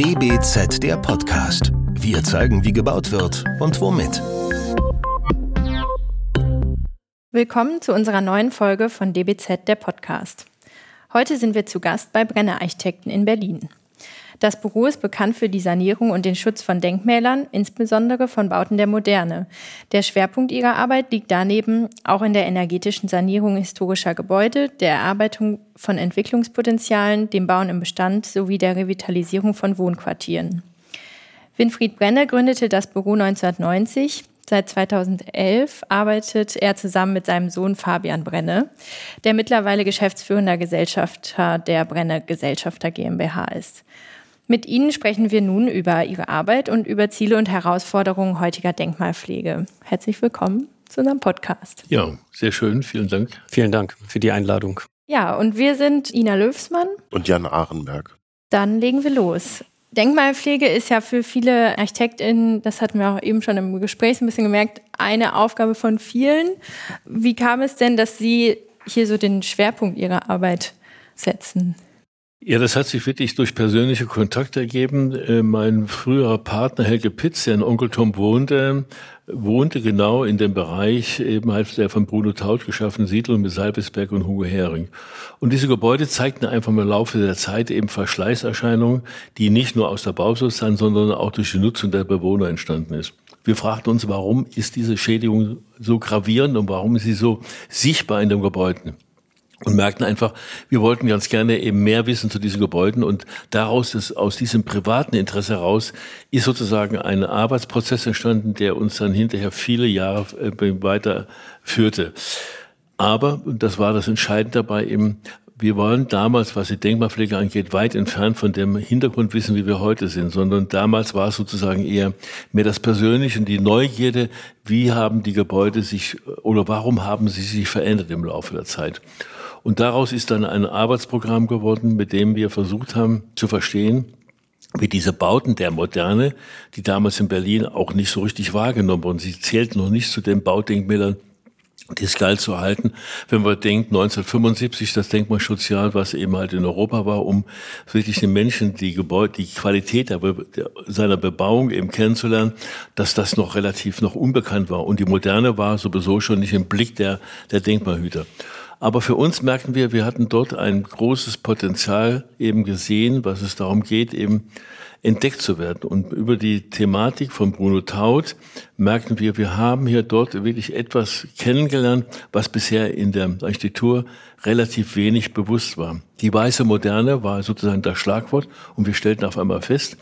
DBZ der Podcast. Wir zeigen, wie gebaut wird und womit. Willkommen zu unserer neuen Folge von DBZ der Podcast. Heute sind wir zu Gast bei Brenner Architekten in Berlin. Das Büro ist bekannt für die Sanierung und den Schutz von Denkmälern, insbesondere von Bauten der Moderne. Der Schwerpunkt ihrer Arbeit liegt daneben auch in der energetischen Sanierung historischer Gebäude, der Erarbeitung von Entwicklungspotenzialen, dem Bauen im Bestand sowie der Revitalisierung von Wohnquartieren. Winfried Brenne gründete das Büro 1990. Seit 2011 arbeitet er zusammen mit seinem Sohn Fabian Brenne, der mittlerweile geschäftsführender Gesellschafter der Brenne Gesellschafter GmbH ist. Mit Ihnen sprechen wir nun über Ihre Arbeit und über Ziele und Herausforderungen heutiger Denkmalpflege. Herzlich willkommen zu unserem Podcast. Ja, sehr schön. Vielen Dank. Vielen Dank für die Einladung. Ja, und wir sind Ina Löwsmann und Jan Ahrenberg. Dann legen wir los. Denkmalpflege ist ja für viele ArchitektInnen, das hatten wir auch eben schon im Gespräch ein bisschen gemerkt, eine Aufgabe von vielen. Wie kam es denn, dass Sie hier so den Schwerpunkt Ihrer Arbeit setzen? Ja, das hat sich wirklich durch persönliche Kontakte ergeben. Äh, mein früherer Partner Helge Pitz, der in Onkel Tom wohnte, wohnte genau in dem Bereich eben halt der von Bruno Taut geschaffenen Siedlung mit Salbesberg und Hugo Hering. Und diese Gebäude zeigten einfach im Laufe der Zeit eben Verschleißerscheinungen, die nicht nur aus der Bausubstanz, sondern auch durch die Nutzung der Bewohner entstanden ist. Wir fragten uns, warum ist diese Schädigung so gravierend und warum ist sie so sichtbar in den Gebäuden? Und merkten einfach, wir wollten ganz gerne eben mehr wissen zu diesen Gebäuden und daraus ist, aus diesem privaten Interesse heraus ist sozusagen ein Arbeitsprozess entstanden, der uns dann hinterher viele Jahre äh, weiterführte. Aber, und das war das Entscheidende dabei eben, wir waren damals, was die Denkmalpflege angeht, weit entfernt von dem Hintergrundwissen, wie wir heute sind, sondern damals war es sozusagen eher mehr das Persönliche und die Neugierde, wie haben die Gebäude sich oder warum haben sie sich verändert im Laufe der Zeit. Und daraus ist dann ein Arbeitsprogramm geworden, mit dem wir versucht haben zu verstehen, wie diese Bauten der Moderne, die damals in Berlin auch nicht so richtig wahrgenommen wurden. Sie zählten noch nicht zu den Baudenkmälern, die es geil zu halten, wenn man denkt, 1975 das Denkmalschutzjahr, was eben halt in Europa war, um wirklich den Menschen die Gebäude, die Qualität der, seiner Bebauung eben kennenzulernen, dass das noch relativ noch unbekannt war. Und die Moderne war sowieso schon nicht im Blick der, der Denkmalhüter. Aber für uns merken wir, wir hatten dort ein großes Potenzial eben gesehen, was es darum geht, eben entdeckt zu werden. Und über die Thematik von Bruno Taut merkten wir, wir haben hier dort wirklich etwas kennengelernt, was bisher in der Architektur relativ wenig bewusst war. Die weiße Moderne war sozusagen das Schlagwort und wir stellten auf einmal fest,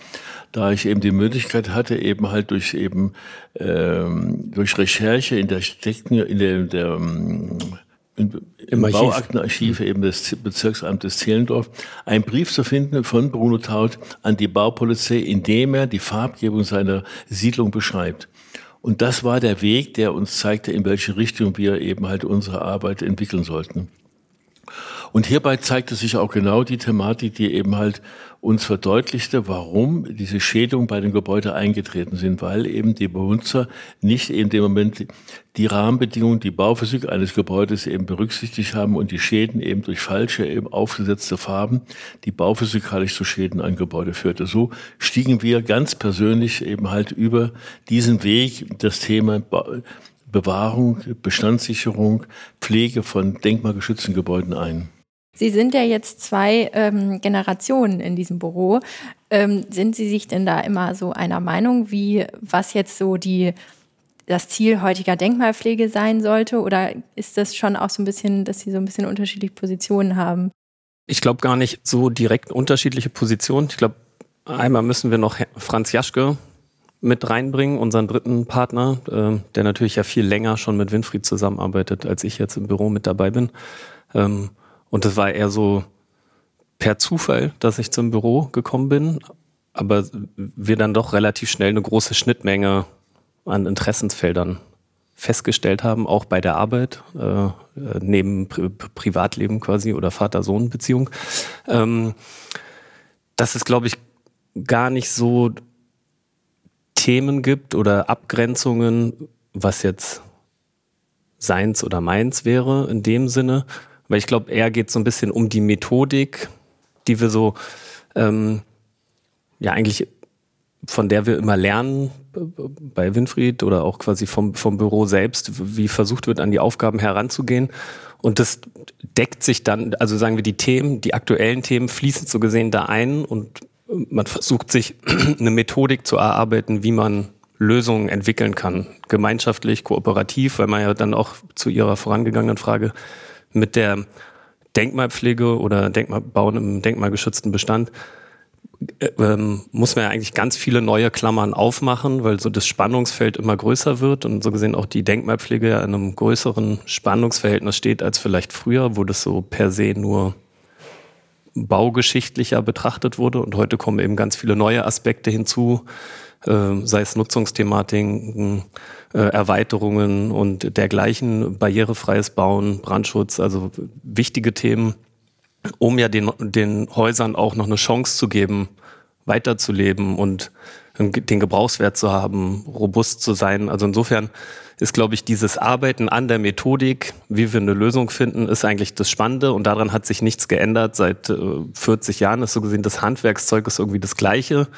da ich eben die Möglichkeit hatte, eben halt durch eben ähm, durch Recherche in der Architekten, in der, der ähm, im, im Bauaktenarchiv eben des Bezirksamtes Zehlendorf einen Brief zu finden von Bruno Taut an die Baupolizei, in dem er die Farbgebung seiner Siedlung beschreibt. Und das war der Weg, der uns zeigte, in welche Richtung wir eben halt unsere Arbeit entwickeln sollten. Und hierbei zeigte sich auch genau die Thematik, die eben halt uns verdeutlichte, warum diese Schädigungen bei dem Gebäude eingetreten sind, weil eben die Benutzer nicht in dem Moment die Rahmenbedingungen, die Bauphysik eines Gebäudes eben berücksichtigt haben und die Schäden eben durch falsche eben aufgesetzte Farben, die bauphysikalisch zu Schäden ein Gebäude führte. So stiegen wir ganz persönlich eben halt über diesen Weg das Thema Bewahrung, Bestandssicherung, Pflege von denkmalgeschützten Gebäuden ein. Sie sind ja jetzt zwei ähm, Generationen in diesem Büro. Ähm, sind Sie sich denn da immer so einer Meinung, wie was jetzt so die das Ziel heutiger Denkmalpflege sein sollte? Oder ist das schon auch so ein bisschen, dass Sie so ein bisschen unterschiedliche Positionen haben? Ich glaube gar nicht so direkt unterschiedliche Positionen. Ich glaube, einmal müssen wir noch Franz Jaschke mit reinbringen, unseren dritten Partner, äh, der natürlich ja viel länger schon mit Winfried zusammenarbeitet, als ich jetzt im Büro mit dabei bin. Ähm, und das war eher so per Zufall, dass ich zum Büro gekommen bin, aber wir dann doch relativ schnell eine große Schnittmenge an Interessensfeldern festgestellt haben, auch bei der Arbeit, äh, neben Pri Privatleben quasi oder Vater-Sohn-Beziehung. Ähm, dass es, glaube ich, gar nicht so Themen gibt oder Abgrenzungen, was jetzt seins oder meins wäre in dem Sinne, weil ich glaube, eher geht so ein bisschen um die Methodik, die wir so ähm, ja eigentlich von der wir immer lernen bei Winfried oder auch quasi vom, vom Büro selbst, wie versucht wird, an die Aufgaben heranzugehen. Und das deckt sich dann, also sagen wir, die Themen, die aktuellen Themen fließen so gesehen da ein und man versucht sich eine Methodik zu erarbeiten, wie man Lösungen entwickeln kann. Gemeinschaftlich, kooperativ, weil man ja dann auch zu Ihrer vorangegangenen Frage mit der Denkmalpflege oder Denkmalbauen im denkmalgeschützten Bestand äh, ähm, muss man ja eigentlich ganz viele neue Klammern aufmachen, weil so das Spannungsfeld immer größer wird und so gesehen auch die Denkmalpflege ja in einem größeren Spannungsverhältnis steht als vielleicht früher, wo das so per se nur baugeschichtlicher betrachtet wurde. Und heute kommen eben ganz viele neue Aspekte hinzu, äh, sei es Nutzungsthematiken, äh, Erweiterungen und dergleichen, barrierefreies Bauen, Brandschutz, also wichtige Themen, um ja den, den Häusern auch noch eine Chance zu geben, weiterzuleben und den Gebrauchswert zu haben, robust zu sein. Also insofern ist, glaube ich, dieses Arbeiten an der Methodik, wie wir eine Lösung finden, ist eigentlich das Spannende und daran hat sich nichts geändert. Seit äh, 40 Jahren ist so gesehen, das Handwerkszeug ist irgendwie das Gleiche.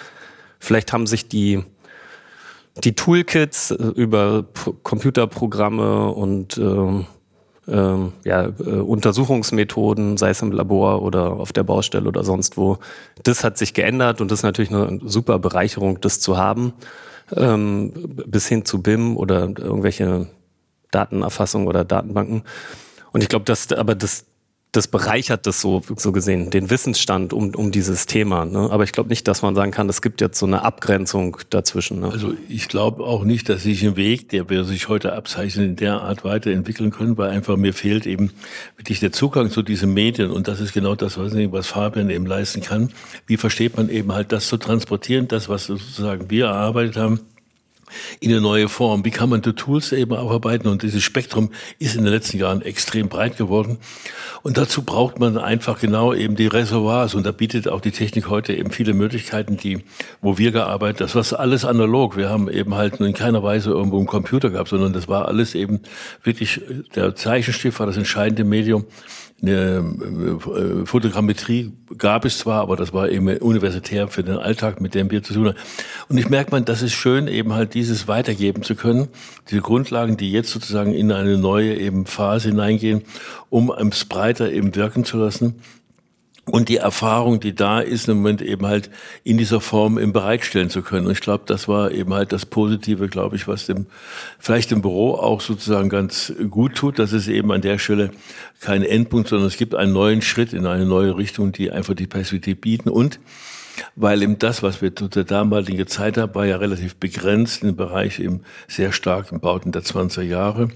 Vielleicht haben sich die, die Toolkits äh, über Computerprogramme und äh, ähm, ja, äh, Untersuchungsmethoden, sei es im Labor oder auf der Baustelle oder sonst wo. Das hat sich geändert und das ist natürlich eine super Bereicherung, das zu haben, ähm, bis hin zu BIM oder irgendwelche Datenerfassung oder Datenbanken. Und ich glaube, dass aber das das bereichert das so, so gesehen, den Wissensstand um, um dieses Thema. Ne? Aber ich glaube nicht, dass man sagen kann, es gibt jetzt so eine Abgrenzung dazwischen. Ne? Also ich glaube auch nicht, dass sich ein Weg, der wir sich heute abzeichnen, in der Art weiterentwickeln können, weil einfach mir fehlt eben wirklich der Zugang zu diesen Medien und das ist genau das, was, was Fabian eben leisten kann. Wie versteht man eben halt das zu transportieren, das, was sozusagen wir erarbeitet haben, in eine neue Form. Wie kann man die Tools eben aufarbeiten? Und dieses Spektrum ist in den letzten Jahren extrem breit geworden. Und dazu braucht man einfach genau eben die Reservoirs. Und da bietet auch die Technik heute eben viele Möglichkeiten, die, wo wir gearbeitet, das war alles analog. Wir haben eben halt in keiner Weise irgendwo einen Computer gehabt, sondern das war alles eben wirklich, der Zeichenstift war das entscheidende Medium eine äh, Fotogrammetrie gab es zwar, aber das war eben universitär für den Alltag, mit dem wir zu tun haben. Und ich merke man, das ist schön, eben halt dieses weitergeben zu können, diese Grundlagen, die jetzt sozusagen in eine neue eben Phase hineingehen, um es breiter eben wirken zu lassen und die Erfahrung, die da ist, im Moment eben halt in dieser Form im bereitstellen zu können. Und ich glaube, das war eben halt das Positive, glaube ich, was dem vielleicht im Büro auch sozusagen ganz gut tut, dass es eben an der Stelle kein Endpunkt, sondern es gibt einen neuen Schritt in eine neue Richtung, die einfach die Perspektive bieten und weil eben das, was wir zu der damaligen Zeit haben, war ja relativ begrenzt im Bereich eben sehr stark im Bauten der 20er Jahre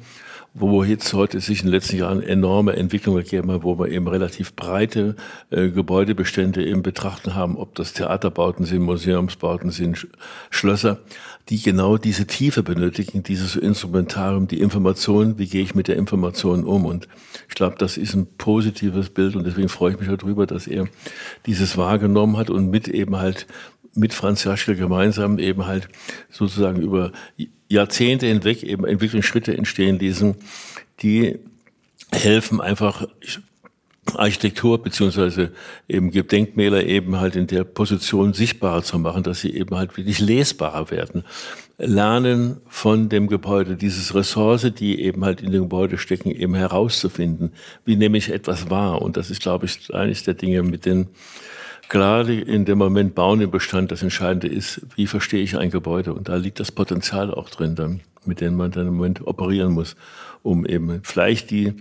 wo jetzt heute sich in den letzten Jahren enorme Entwicklungen gegeben hat, wo wir eben relativ breite äh, Gebäudebestände eben betrachten haben, ob das Theaterbauten sind, Museumsbauten sind, Sch Schlösser, die genau diese Tiefe benötigen, dieses Instrumentarium, die Information, wie gehe ich mit der Information um. Und ich glaube, das ist ein positives Bild und deswegen freue ich mich darüber, dass er dieses wahrgenommen hat und mit eben halt mit Franz Jaschke gemeinsam eben halt sozusagen über Jahrzehnte hinweg eben Entwicklungsschritte entstehen ließen, die helfen einfach Architektur beziehungsweise eben Gedenkmäler eben halt in der Position sichtbarer zu machen, dass sie eben halt wirklich lesbarer werden. Lernen von dem Gebäude, dieses Ressource, die eben halt in dem Gebäude stecken, eben herauszufinden. Wie nehme ich etwas wahr? Und das ist, glaube ich, eines der Dinge, mit denen gerade in dem Moment Bauen im Bestand das Entscheidende ist, wie verstehe ich ein Gebäude? Und da liegt das Potenzial auch drin, dann, mit dem man dann im Moment operieren muss, um eben vielleicht die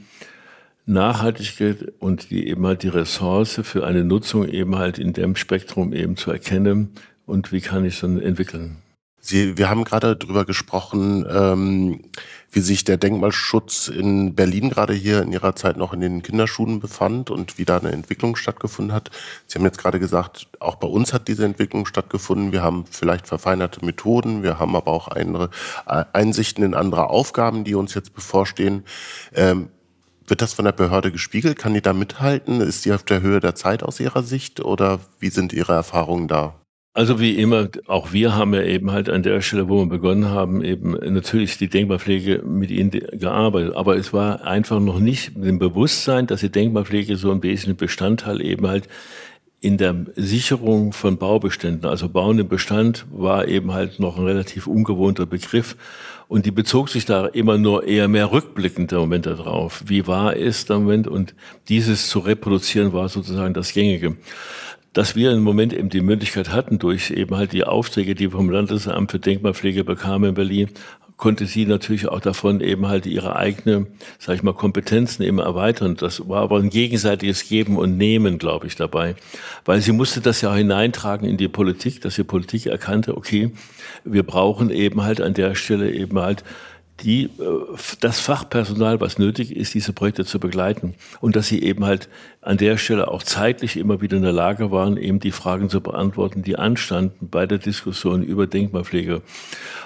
Nachhaltigkeit und die eben halt die Ressource für eine Nutzung eben halt in dem Spektrum eben zu erkennen und wie kann ich es dann entwickeln. Sie, wir haben gerade darüber gesprochen, ähm, wie sich der Denkmalschutz in Berlin gerade hier in Ihrer Zeit noch in den Kinderschuhen befand und wie da eine Entwicklung stattgefunden hat. Sie haben jetzt gerade gesagt, auch bei uns hat diese Entwicklung stattgefunden. Wir haben vielleicht verfeinerte Methoden, wir haben aber auch andere äh, Einsichten in andere Aufgaben, die uns jetzt bevorstehen. Ähm, wird das von der Behörde gespiegelt? Kann die da mithalten? Ist sie auf der Höhe der Zeit aus Ihrer Sicht oder wie sind Ihre Erfahrungen da? Also wie immer, auch wir haben ja eben halt an der Stelle, wo wir begonnen haben, eben natürlich die Denkmalpflege mit ihnen gearbeitet. Aber es war einfach noch nicht mit dem Bewusstsein, dass die Denkmalpflege so ein wesentlicher Bestandteil eben halt in der Sicherung von Baubeständen, also Bauen im Bestand, war eben halt noch ein relativ ungewohnter Begriff. Und die bezog sich da immer nur eher mehr rückblickend im Moment darauf. Wie war es der Moment? Und dieses zu reproduzieren war sozusagen das Gängige. Dass wir im Moment eben die Möglichkeit hatten, durch eben halt die Aufträge, die wir vom Landesamt für Denkmalpflege bekamen in Berlin, konnte sie natürlich auch davon eben halt ihre eigene, sag ich mal, Kompetenzen eben erweitern. Das war aber ein gegenseitiges Geben und Nehmen, glaube ich, dabei. Weil sie musste das ja hineintragen in die Politik, dass die Politik erkannte, okay, wir brauchen eben halt an der Stelle eben halt die, äh, das Fachpersonal, was nötig ist, diese Projekte zu begleiten. Und dass sie eben halt an der Stelle auch zeitlich immer wieder in der Lage waren, eben die Fragen zu beantworten, die anstanden bei der Diskussion über Denkmalpflege.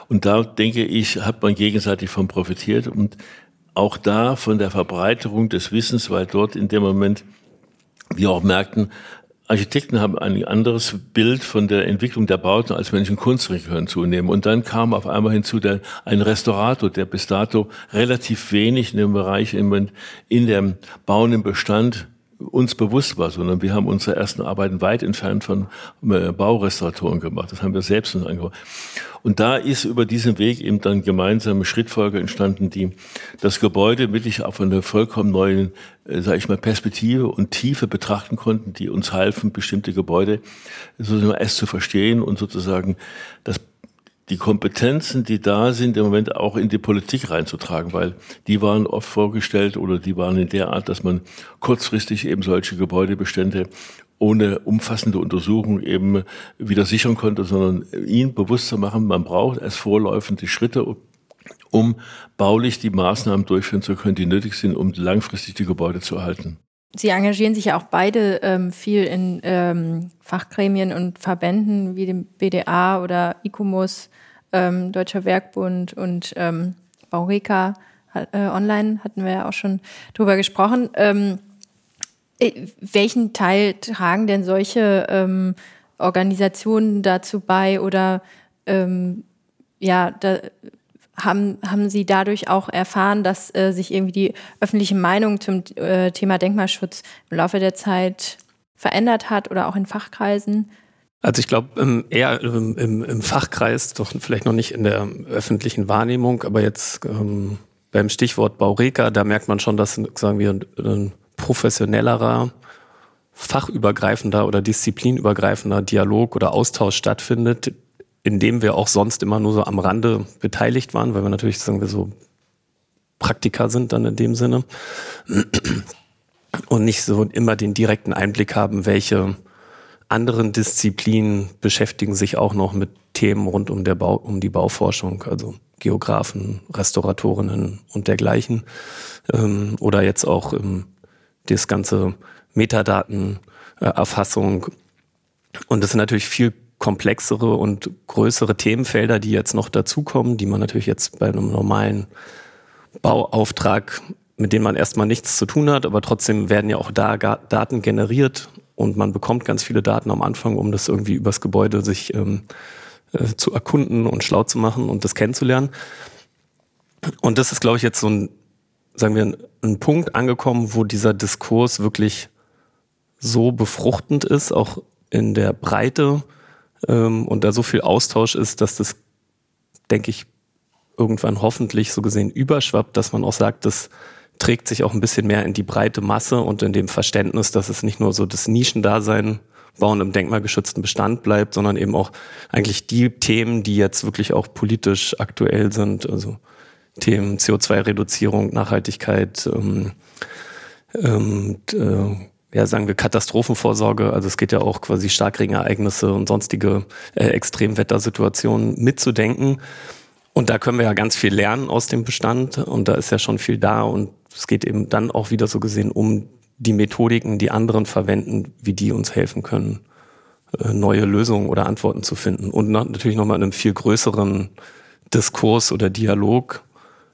Und da denke ich, hat man gegenseitig von profitiert und auch da von der Verbreiterung des Wissens, weil dort in dem Moment wir auch merkten, Architekten haben ein anderes Bild von der Entwicklung der Bauten als Menschen Kunstregion zunehmen. Und dann kam auf einmal hinzu der, ein Restaurator, der bis dato relativ wenig in dem Bereich in, in dem Bauen Bestand uns bewusst war, sondern wir haben unsere ersten Arbeiten weit entfernt von äh, Baurestauratoren gemacht. Das haben wir selbst uns angebaut. Und da ist über diesen Weg eben dann gemeinsame Schrittfolge entstanden, die das Gebäude wirklich auf eine vollkommen neuen, äh, sage ich mal, Perspektive und Tiefe betrachten konnten, die uns halfen, bestimmte Gebäude sozusagen erst zu verstehen und sozusagen das die Kompetenzen, die da sind, im Moment auch in die Politik reinzutragen, weil die waren oft vorgestellt oder die waren in der Art, dass man kurzfristig eben solche Gebäudebestände ohne umfassende Untersuchung eben wieder sichern konnte, sondern ihnen bewusst zu machen, man braucht erst vorläufende Schritte, um baulich die Maßnahmen durchführen zu können, die nötig sind, um langfristig die Gebäude zu erhalten. Sie engagieren sich ja auch beide ähm, viel in ähm, Fachgremien und Verbänden wie dem BDA oder ICOMOS, ähm, Deutscher Werkbund und ähm, Baureka äh, online hatten wir ja auch schon drüber gesprochen. Ähm, äh, welchen Teil tragen denn solche ähm, Organisationen dazu bei oder ähm, ja, da, haben, haben Sie dadurch auch erfahren, dass äh, sich irgendwie die öffentliche Meinung zum äh, Thema Denkmalschutz im Laufe der Zeit verändert hat oder auch in Fachkreisen? Also ich glaube ähm, eher im, im, im, Fachkreis, doch vielleicht noch nicht in der öffentlichen Wahrnehmung, aber jetzt ähm, beim Stichwort Baureka, da merkt man schon, dass sagen wir ein, ein professionellerer, fachübergreifender oder disziplinübergreifender Dialog oder Austausch stattfindet, in dem wir auch sonst immer nur so am Rande beteiligt waren, weil wir natürlich, sagen wir so, Praktiker sind dann in dem Sinne und nicht so immer den direkten Einblick haben, welche anderen Disziplinen beschäftigen sich auch noch mit Themen rund um, der Bau, um die Bauforschung, also Geografen, Restauratorinnen und dergleichen. Ähm, oder jetzt auch das ganze Metadatenerfassung. Und das sind natürlich viel komplexere und größere Themenfelder, die jetzt noch dazukommen, die man natürlich jetzt bei einem normalen Bauauftrag, mit dem man erstmal nichts zu tun hat, aber trotzdem werden ja auch da Daten generiert und man bekommt ganz viele Daten am Anfang, um das irgendwie übers Gebäude sich ähm, äh, zu erkunden und schlau zu machen und das kennenzulernen. Und das ist, glaube ich, jetzt so ein, sagen wir, ein, ein Punkt angekommen, wo dieser Diskurs wirklich so befruchtend ist, auch in der Breite, ähm, und da so viel Austausch ist, dass das, denke ich, irgendwann hoffentlich so gesehen überschwappt, dass man auch sagt, das trägt sich auch ein bisschen mehr in die breite Masse und in dem Verständnis, dass es nicht nur so das Nischendasein Bauen im denkmalgeschützten Bestand bleibt, sondern eben auch eigentlich die Themen, die jetzt wirklich auch politisch aktuell sind, also Themen CO2-Reduzierung, Nachhaltigkeit, ähm, ähm, äh, ja, sagen wir Katastrophenvorsorge. Also es geht ja auch quasi Starkregenereignisse und sonstige äh, Extremwettersituationen mitzudenken. Und da können wir ja ganz viel lernen aus dem Bestand und da ist ja schon viel da und es geht eben dann auch wieder so gesehen um die Methodiken, die anderen verwenden, wie die uns helfen können, äh, neue Lösungen oder Antworten zu finden. Und natürlich nochmal in einem viel größeren Diskurs oder Dialog,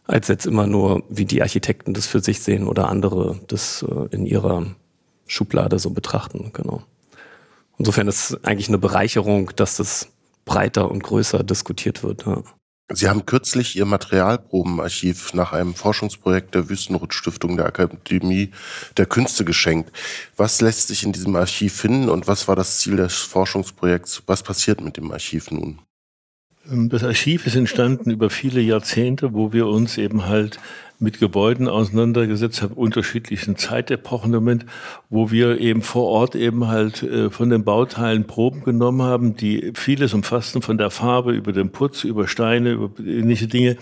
als jetzt immer nur, wie die Architekten das für sich sehen oder andere das äh, in ihrer Schublade so betrachten. Genau. Insofern ist es eigentlich eine Bereicherung, dass das breiter und größer diskutiert wird. Ja. Sie haben kürzlich Ihr Materialprobenarchiv nach einem Forschungsprojekt der Wüstenrot-Stiftung der Akademie der Künste geschenkt. Was lässt sich in diesem Archiv finden und was war das Ziel des Forschungsprojekts? Was passiert mit dem Archiv nun? Das Archiv ist entstanden über viele Jahrzehnte, wo wir uns eben halt mit Gebäuden auseinandergesetzt haben, unterschiedlichen Zeitepochen Moment, wo wir eben vor Ort eben halt äh, von den Bauteilen Proben genommen haben, die vieles umfassten, von der Farbe über den Putz, über Steine, über ähnliche Dinge.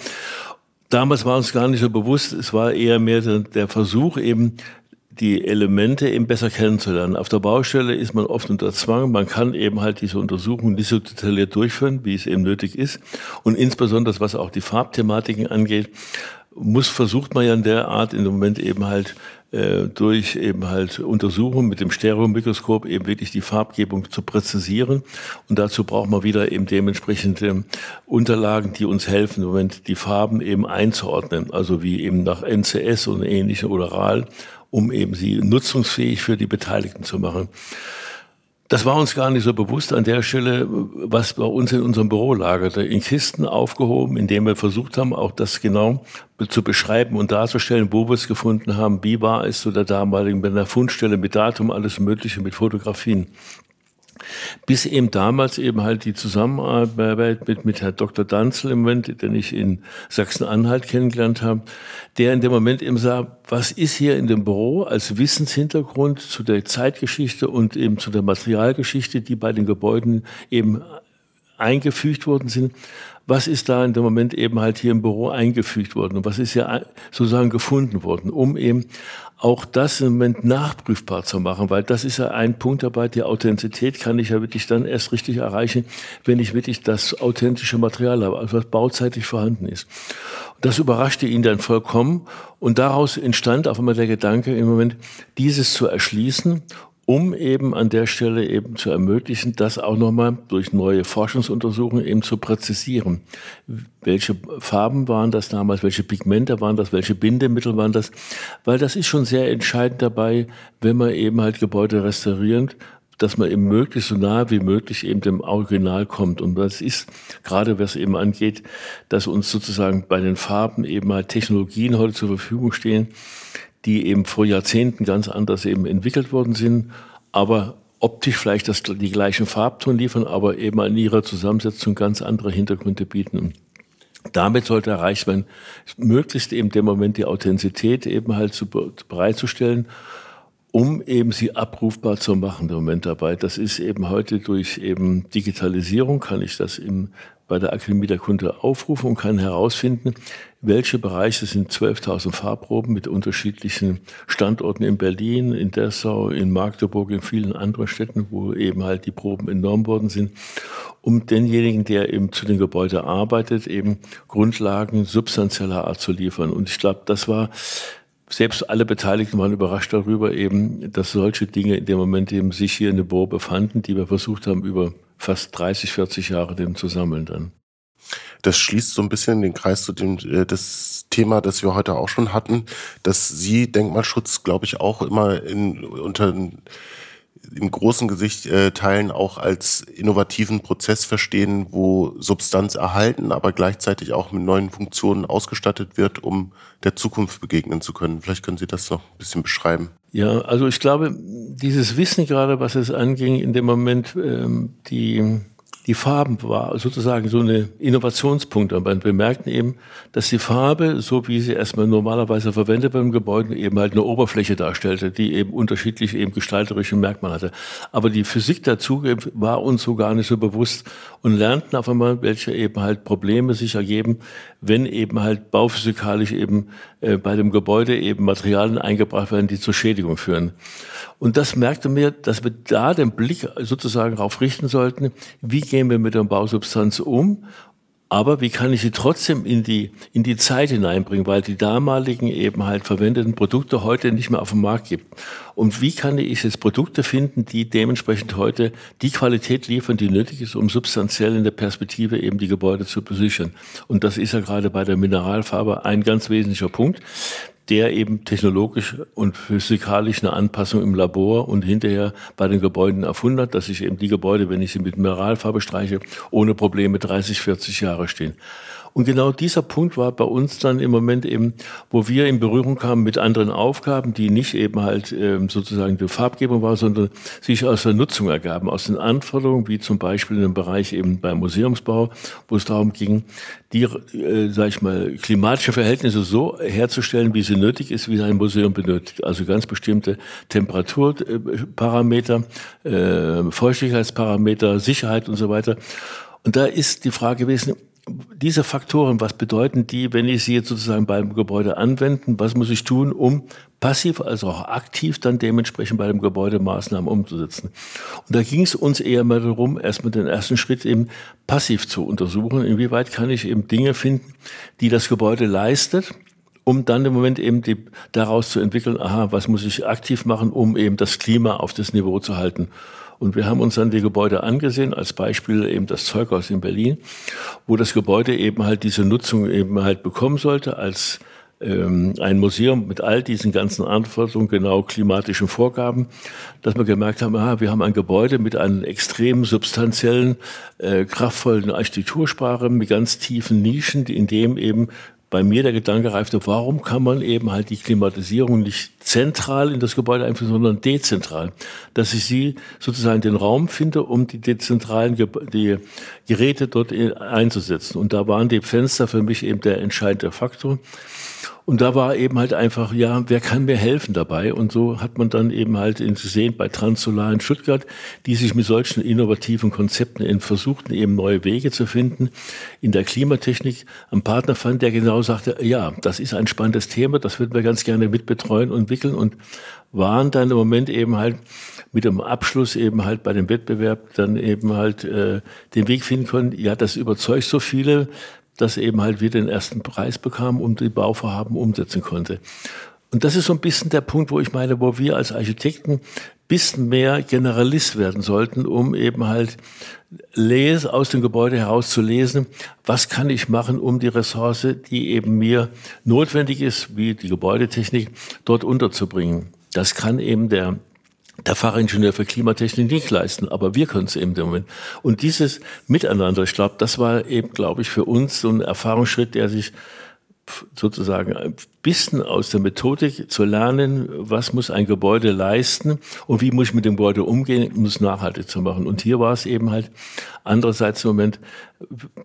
Damals war uns gar nicht so bewusst, es war eher mehr der Versuch eben, die Elemente eben besser kennenzulernen. Auf der Baustelle ist man oft unter Zwang. Man kann eben halt diese Untersuchung nicht so detailliert durchführen, wie es eben nötig ist. Und insbesondere was auch die Farbthematiken angeht, muss versucht man ja in der Art im Moment eben halt äh, durch eben halt Untersuchungen mit dem Stereomikroskop eben wirklich die Farbgebung zu präzisieren. Und dazu braucht man wieder eben dementsprechende Unterlagen, die uns helfen, im Moment die Farben eben einzuordnen. Also wie eben nach NCS und ähnlichem oder RAL, um eben sie nutzungsfähig für die Beteiligten zu machen. Das war uns gar nicht so bewusst an der Stelle, was bei uns in unserem Büro lagerte. In Kisten aufgehoben, indem wir versucht haben, auch das genau zu beschreiben und darzustellen, wo wir es gefunden haben, wie war es zu der damaligen, bei der Fundstelle mit Datum, alles Mögliche, mit Fotografien. Bis eben damals eben halt die Zusammenarbeit mit, mit Herrn Dr. Danzel im Moment, den ich in Sachsen-Anhalt kennengelernt habe, der in dem Moment eben sah, was ist hier in dem Büro als Wissenshintergrund zu der Zeitgeschichte und eben zu der Materialgeschichte, die bei den Gebäuden eben eingefügt worden sind was ist da in dem Moment eben halt hier im Büro eingefügt worden und was ist ja sozusagen gefunden worden, um eben auch das im Moment nachprüfbar zu machen, weil das ist ja ein Punkt dabei, die Authentizität kann ich ja wirklich dann erst richtig erreichen, wenn ich wirklich das authentische Material habe, also was bauzeitig vorhanden ist. Das überraschte ihn dann vollkommen und daraus entstand auf einmal der Gedanke im Moment, dieses zu erschließen um eben an der Stelle eben zu ermöglichen, das auch nochmal durch neue Forschungsuntersuchungen eben zu präzisieren. Welche Farben waren das damals, welche Pigmente waren das, welche Bindemittel waren das, weil das ist schon sehr entscheidend dabei, wenn man eben halt Gebäude restauriert, dass man eben möglichst so nah wie möglich eben dem Original kommt. Und das ist gerade, was eben angeht, dass uns sozusagen bei den Farben eben halt Technologien heute zur Verfügung stehen, die eben vor Jahrzehnten ganz anders eben entwickelt worden sind, aber optisch vielleicht das, die gleichen Farbton liefern, aber eben in ihrer Zusammensetzung ganz andere Hintergründe bieten. Damit sollte erreicht werden, möglichst eben dem Moment die Authentizität eben halt zu, bereitzustellen, um eben sie abrufbar zu machen, der Moment dabei. Das ist eben heute durch eben Digitalisierung, kann ich das im bei der Akademie der Kunde aufrufen und kann herausfinden, welche Bereiche sind 12.000 Fahrproben mit unterschiedlichen Standorten in Berlin, in Dessau, in Magdeburg, in vielen anderen Städten, wo eben halt die Proben enorm worden sind, um denjenigen, der eben zu den Gebäuden arbeitet, eben Grundlagen substanzieller Art zu liefern. Und ich glaube, das war selbst alle Beteiligten waren überrascht darüber eben, dass solche Dinge in dem Moment eben sich hier in Büro befanden, die wir versucht haben, über fast 30, 40 Jahre dem zu sammeln dann. Das schließt so ein bisschen den Kreis zu dem äh, das Thema, das wir heute auch schon hatten, dass Sie Denkmalschutz, glaube ich, auch immer in, unter im großen Gesicht äh, Teilen auch als innovativen Prozess verstehen, wo Substanz erhalten, aber gleichzeitig auch mit neuen Funktionen ausgestattet wird, um der Zukunft begegnen zu können. Vielleicht können Sie das noch ein bisschen beschreiben. Ja, also ich glaube, dieses Wissen gerade, was es anging, in dem Moment, ähm, die die Farben war sozusagen so eine Innovationspunkt. Und wir merkten eben, dass die Farbe, so wie sie erstmal normalerweise verwendet beim Gebäude, eben halt eine Oberfläche darstellte, die eben unterschiedliche eben gestalterische Merkmale hatte. Aber die Physik dazu war uns so gar nicht so bewusst und lernten auf einmal, welche eben halt Probleme sich ergeben, wenn eben halt bauphysikalisch eben äh, bei dem Gebäude eben Materialien eingebracht werden, die zur Schädigung führen. Und das merkte mir, dass wir da den Blick sozusagen darauf richten sollten, wie gehen wir mit der Bausubstanz um aber wie kann ich sie trotzdem in die, in die Zeit hineinbringen, weil die damaligen eben halt verwendeten Produkte heute nicht mehr auf dem Markt gibt. Und wie kann ich jetzt Produkte finden, die dementsprechend heute die Qualität liefern, die nötig ist, um substanziell in der Perspektive eben die Gebäude zu besichern. Und das ist ja gerade bei der Mineralfarbe ein ganz wesentlicher Punkt der eben technologisch und physikalisch eine Anpassung im Labor und hinterher bei den Gebäuden erfunden hat, dass ich eben die Gebäude, wenn ich sie mit Mineralfarbe streiche, ohne Probleme 30, 40 Jahre stehen. Und genau dieser Punkt war bei uns dann im Moment eben, wo wir in Berührung kamen mit anderen Aufgaben, die nicht eben halt ähm, sozusagen die Farbgebung war, sondern sich aus der Nutzung ergaben, aus den Anforderungen, wie zum Beispiel dem Bereich eben beim Museumsbau, wo es darum ging, die, äh, sag ich mal, klimatische Verhältnisse so herzustellen, wie sie nötig ist, wie ein Museum benötigt. Also ganz bestimmte Temperaturparameter, äh, Feuchtigkeitsparameter, Sicherheit und so weiter. Und da ist die Frage gewesen, diese Faktoren, was bedeuten die, wenn ich sie jetzt sozusagen beim Gebäude anwenden? Was muss ich tun, um passiv, also auch aktiv dann dementsprechend bei dem Gebäude Maßnahmen umzusetzen? Und da ging es uns eher mal darum, erstmal den ersten Schritt eben passiv zu untersuchen. Inwieweit kann ich eben Dinge finden, die das Gebäude leistet? um dann im Moment eben die, daraus zu entwickeln, aha, was muss ich aktiv machen, um eben das Klima auf das Niveau zu halten. Und wir haben uns dann die Gebäude angesehen, als Beispiel eben das Zeughaus in Berlin, wo das Gebäude eben halt diese Nutzung eben halt bekommen sollte als ähm, ein Museum mit all diesen ganzen Anforderungen, genau klimatischen Vorgaben, dass wir gemerkt haben, aha, wir haben ein Gebäude mit einem extrem substanziellen, äh, kraftvollen Architektursprache, mit ganz tiefen Nischen, in dem eben bei mir der Gedanke reifte, warum kann man eben halt die Klimatisierung nicht zentral in das Gebäude einführen, sondern dezentral. Dass ich sie sozusagen den Raum finde, um die dezentralen Ge die Geräte dort einzusetzen. Und da waren die Fenster für mich eben der entscheidende Faktor. Und da war eben halt einfach, ja, wer kann mir helfen dabei? Und so hat man dann eben halt gesehen bei Transsolar in Stuttgart, die sich mit solchen innovativen Konzepten in versuchten, eben neue Wege zu finden, in der Klimatechnik einen Partner fand, der genau sagte, ja, das ist ein spannendes Thema, das würden wir ganz gerne mitbetreuen und entwickeln und waren dann im Moment eben halt mit dem Abschluss eben halt bei dem Wettbewerb dann eben halt äh, den Weg finden können, ja, das überzeugt so viele, dass eben halt wir den ersten Preis bekamen und die Bauvorhaben umsetzen konnte. Und das ist so ein bisschen der Punkt, wo ich meine, wo wir als Architekten bisschen mehr Generalist werden sollten, um eben halt lese, aus dem Gebäude heraus zu lesen, was kann ich machen, um die Ressource, die eben mir notwendig ist, wie die Gebäudetechnik, dort unterzubringen. Das kann eben der der Fachingenieur für Klimatechnik nicht leisten, aber wir können es eben im Moment. Und dieses Miteinander, ich glaube, das war eben, glaube ich, für uns so ein Erfahrungsschritt, der sich sozusagen ein bisschen aus der Methodik zu lernen, was muss ein Gebäude leisten und wie muss ich mit dem Gebäude umgehen, um es nachhaltig zu machen. Und hier war es eben halt andererseits im Moment,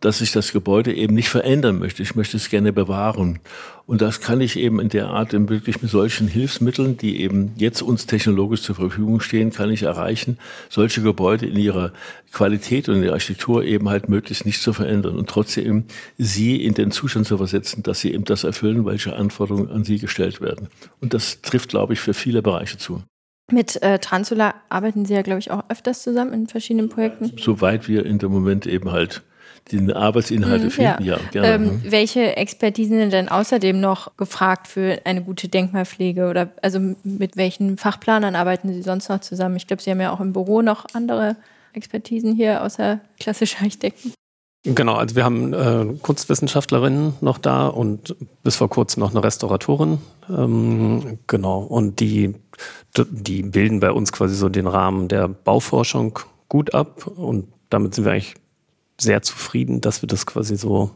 dass ich das Gebäude eben nicht verändern möchte. Ich möchte es gerne bewahren. Und das kann ich eben in der Art wirklich mit solchen Hilfsmitteln, die eben jetzt uns technologisch zur Verfügung stehen, kann ich erreichen, solche Gebäude in ihrer Qualität und in der Architektur eben halt möglichst nicht zu verändern und trotzdem sie in den Zustand zu versetzen, dass sie eben das erfüllen, welche Anforderungen an sie gestellt werden. Und das trifft, glaube ich, für viele Bereiche zu. Mit äh, Transula arbeiten Sie ja, glaube ich, auch öfters zusammen in verschiedenen Projekten. Soweit wir in dem Moment eben halt die Arbeitsinhalte mhm, finden, ja, ja gerne. Ähm, mhm. welche Expertisen sind denn außerdem noch gefragt für eine gute Denkmalpflege? Oder also mit welchen Fachplanern arbeiten Sie sonst noch zusammen? Ich glaube, Sie haben ja auch im Büro noch andere Expertisen hier außer klassischer Architekten. Genau, also wir haben äh, Kunstwissenschaftlerinnen noch da und bis vor kurzem noch eine Restauratorin. Ähm, genau, und die, die bilden bei uns quasi so den Rahmen der Bauforschung gut ab und damit sind wir eigentlich sehr zufrieden, dass wir das quasi so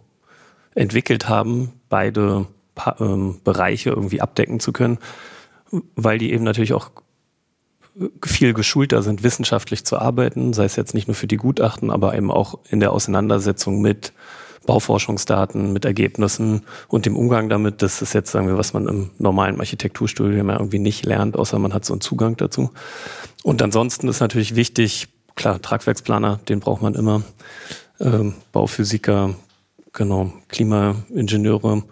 entwickelt haben, beide pa ähm, Bereiche irgendwie abdecken zu können, weil die eben natürlich auch viel geschulter sind, wissenschaftlich zu arbeiten, sei es jetzt nicht nur für die Gutachten, aber eben auch in der Auseinandersetzung mit Bauforschungsdaten, mit Ergebnissen und dem Umgang damit. Das ist jetzt, sagen wir, was man im normalen Architekturstudium ja irgendwie nicht lernt, außer man hat so einen Zugang dazu. Und ansonsten ist natürlich wichtig, klar, Tragwerksplaner, den braucht man immer ähm, Bauphysiker, genau, Klimaingenieure.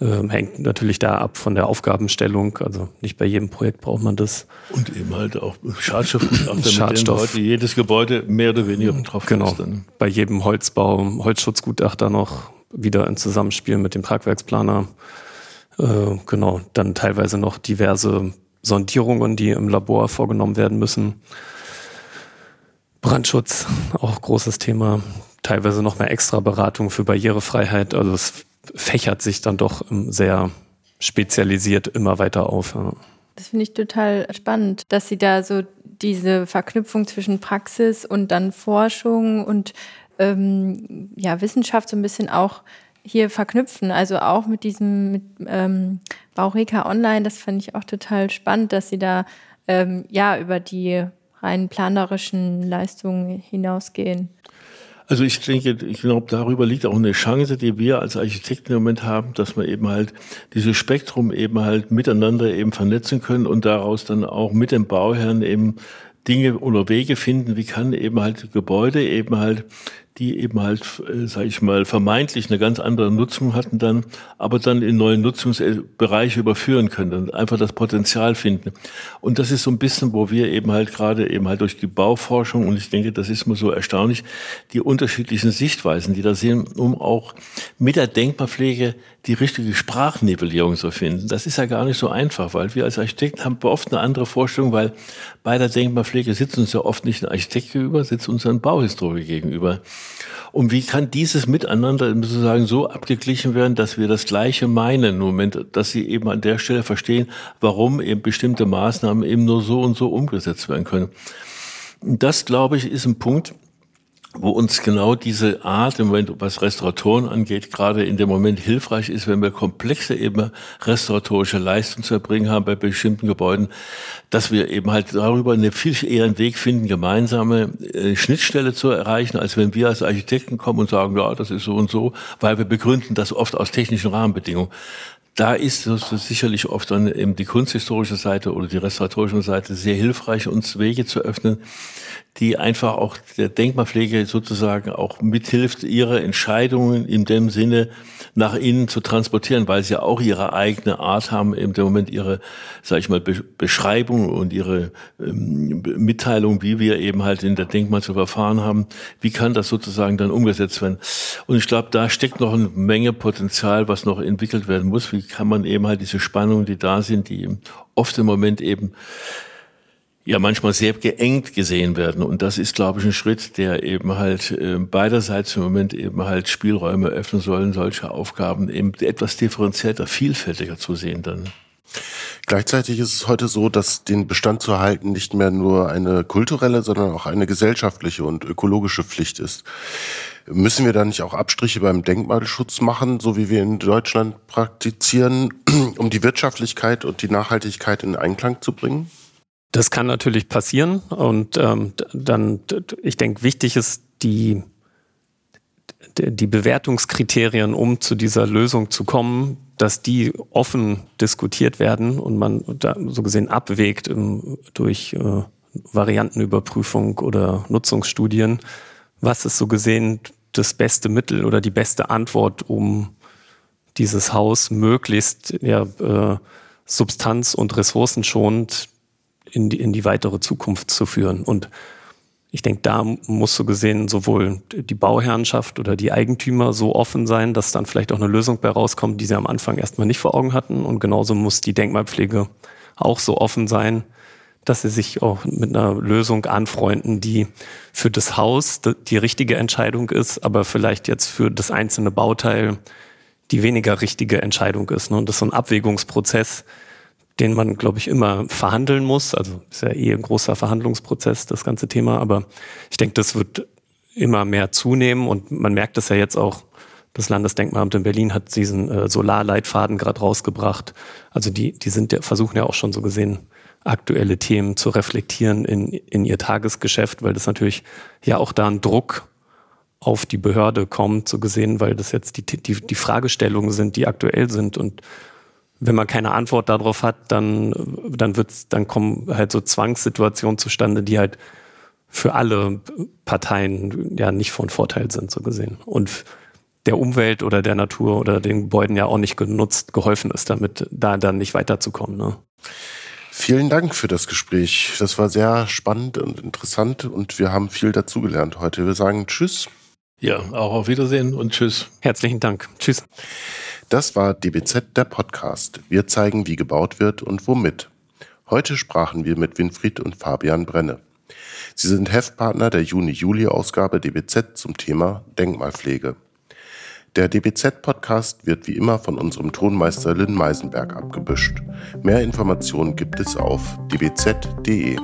Ähm, hängt natürlich da ab von der Aufgabenstellung. Also nicht bei jedem Projekt braucht man das. Und eben halt auch Schadstoffgutachter, Schadstoff. mit heute jedes Gebäude mehr oder weniger betroffen genau. ist. Dann. Bei jedem Holzbau, Holzschutzgutachter noch wieder in Zusammenspiel mit dem Tragwerksplaner. Äh, genau, dann teilweise noch diverse Sondierungen, die im Labor vorgenommen werden müssen. Brandschutz, auch großes Thema teilweise noch eine extra Beratung für Barrierefreiheit. Also es fächert sich dann doch sehr spezialisiert immer weiter auf. Das finde ich total spannend, dass Sie da so diese Verknüpfung zwischen Praxis und dann Forschung und ähm, ja, Wissenschaft so ein bisschen auch hier verknüpfen. Also auch mit diesem mit, ähm, Baureka Online, das fand ich auch total spannend, dass sie da ähm, ja über die rein planerischen Leistungen hinausgehen. Also ich denke, ich glaube, darüber liegt auch eine Chance, die wir als Architekten im Moment haben, dass wir eben halt dieses Spektrum eben halt miteinander eben vernetzen können und daraus dann auch mit dem Bauherrn eben Dinge oder Wege finden, wie kann eben halt Gebäude eben halt die eben halt, äh, sage ich mal, vermeintlich eine ganz andere Nutzung hatten dann, aber dann in neue Nutzungsbereiche überführen können und einfach das Potenzial finden. Und das ist so ein bisschen, wo wir eben halt gerade eben halt durch die Bauforschung, und ich denke, das ist mir so erstaunlich, die unterschiedlichen Sichtweisen, die da sehen, um auch mit der Denkmalpflege die richtige Sprachnivellierung zu finden. Das ist ja gar nicht so einfach, weil wir als Architekten haben oft eine andere Vorstellung, weil bei der Denkmalpflege sitzt uns ja oft nicht ein Architekt gegenüber, sitzt uns ein Bauhistoriker gegenüber. Und wie kann dieses Miteinander sozusagen so abgeglichen werden, dass wir das Gleiche meinen im Moment, dass sie eben an der Stelle verstehen, warum eben bestimmte Maßnahmen eben nur so und so umgesetzt werden können. Das, glaube ich, ist ein Punkt, wo uns genau diese Art im Moment, was Restauratoren angeht, gerade in dem Moment hilfreich ist, wenn wir komplexe eben restauratorische Leistungen zu erbringen haben bei bestimmten Gebäuden, dass wir eben halt darüber eine viel eher einen Weg finden, gemeinsame äh, Schnittstelle zu erreichen, als wenn wir als Architekten kommen und sagen, ja, das ist so und so, weil wir begründen das oft aus technischen Rahmenbedingungen da ist es sicherlich oft dann eben die kunsthistorische Seite oder die restauratorische Seite sehr hilfreich, uns Wege zu öffnen, die einfach auch der Denkmalpflege sozusagen auch mithilft, ihre Entscheidungen in dem Sinne nach innen zu transportieren, weil sie ja auch ihre eigene Art haben, im Moment ihre, sag ich mal, Beschreibung und ihre ähm, Mitteilung, wie wir eben halt in der Denkmal zu verfahren haben. Wie kann das sozusagen dann umgesetzt werden? Und ich glaube, da steckt noch eine Menge Potenzial, was noch entwickelt werden muss. Wie kann man eben halt diese Spannungen, die da sind, die oft im Moment eben ja manchmal sehr geengt gesehen werden. Und das ist, glaube ich, ein Schritt, der eben halt äh, beiderseits im Moment eben halt Spielräume öffnen sollen, solche Aufgaben eben etwas differenzierter, vielfältiger zu sehen dann. Gleichzeitig ist es heute so, dass den Bestand zu erhalten nicht mehr nur eine kulturelle, sondern auch eine gesellschaftliche und ökologische Pflicht ist. Müssen wir da nicht auch Abstriche beim Denkmalschutz machen, so wie wir in Deutschland praktizieren, um die Wirtschaftlichkeit und die Nachhaltigkeit in Einklang zu bringen? Das kann natürlich passieren und ähm, dann, ich denke, wichtig ist die, die Bewertungskriterien, um zu dieser Lösung zu kommen, dass die offen diskutiert werden und man da so gesehen abwägt im, durch äh, Variantenüberprüfung oder Nutzungsstudien, was ist so gesehen das beste Mittel oder die beste Antwort, um dieses Haus möglichst ja, äh, substanz- und ressourcenschonend in die, in die weitere Zukunft zu führen. Und ich denke, da muss so gesehen sowohl die Bauherrenschaft oder die Eigentümer so offen sein, dass dann vielleicht auch eine Lösung bei rauskommt, die sie am Anfang erstmal nicht vor Augen hatten. Und genauso muss die Denkmalpflege auch so offen sein, dass sie sich auch mit einer Lösung anfreunden, die für das Haus die richtige Entscheidung ist, aber vielleicht jetzt für das einzelne Bauteil die weniger richtige Entscheidung ist. Und das ist so ein Abwägungsprozess, den man, glaube ich, immer verhandeln muss. Also ist ja eh ein großer Verhandlungsprozess, das ganze Thema. Aber ich denke, das wird immer mehr zunehmen und man merkt das ja jetzt auch. Das Landesdenkmalamt in Berlin hat diesen äh, Solarleitfaden gerade rausgebracht. Also die, die sind ja, versuchen ja auch schon so gesehen, aktuelle Themen zu reflektieren in, in ihr Tagesgeschäft, weil das natürlich ja auch da ein Druck auf die Behörde kommt, so gesehen, weil das jetzt die, die, die Fragestellungen sind, die aktuell sind und wenn man keine Antwort darauf hat, dann, dann wird's, dann kommen halt so Zwangssituationen zustande, die halt für alle Parteien ja nicht von Vorteil sind, so gesehen. Und der Umwelt oder der Natur oder den Gebäuden ja auch nicht genutzt, geholfen ist, damit da dann nicht weiterzukommen. Ne? Vielen Dank für das Gespräch. Das war sehr spannend und interessant und wir haben viel dazugelernt heute. Wir sagen Tschüss. Ja, auch auf Wiedersehen und Tschüss. Herzlichen Dank. Tschüss. Das war DBZ der Podcast. Wir zeigen, wie gebaut wird und womit. Heute sprachen wir mit Winfried und Fabian Brenne. Sie sind Heftpartner der Juni-Juli-Ausgabe DBZ zum Thema Denkmalpflege. Der DBZ-Podcast wird wie immer von unserem Tonmeister Lynn Meisenberg abgebüscht. Mehr Informationen gibt es auf dbz.de.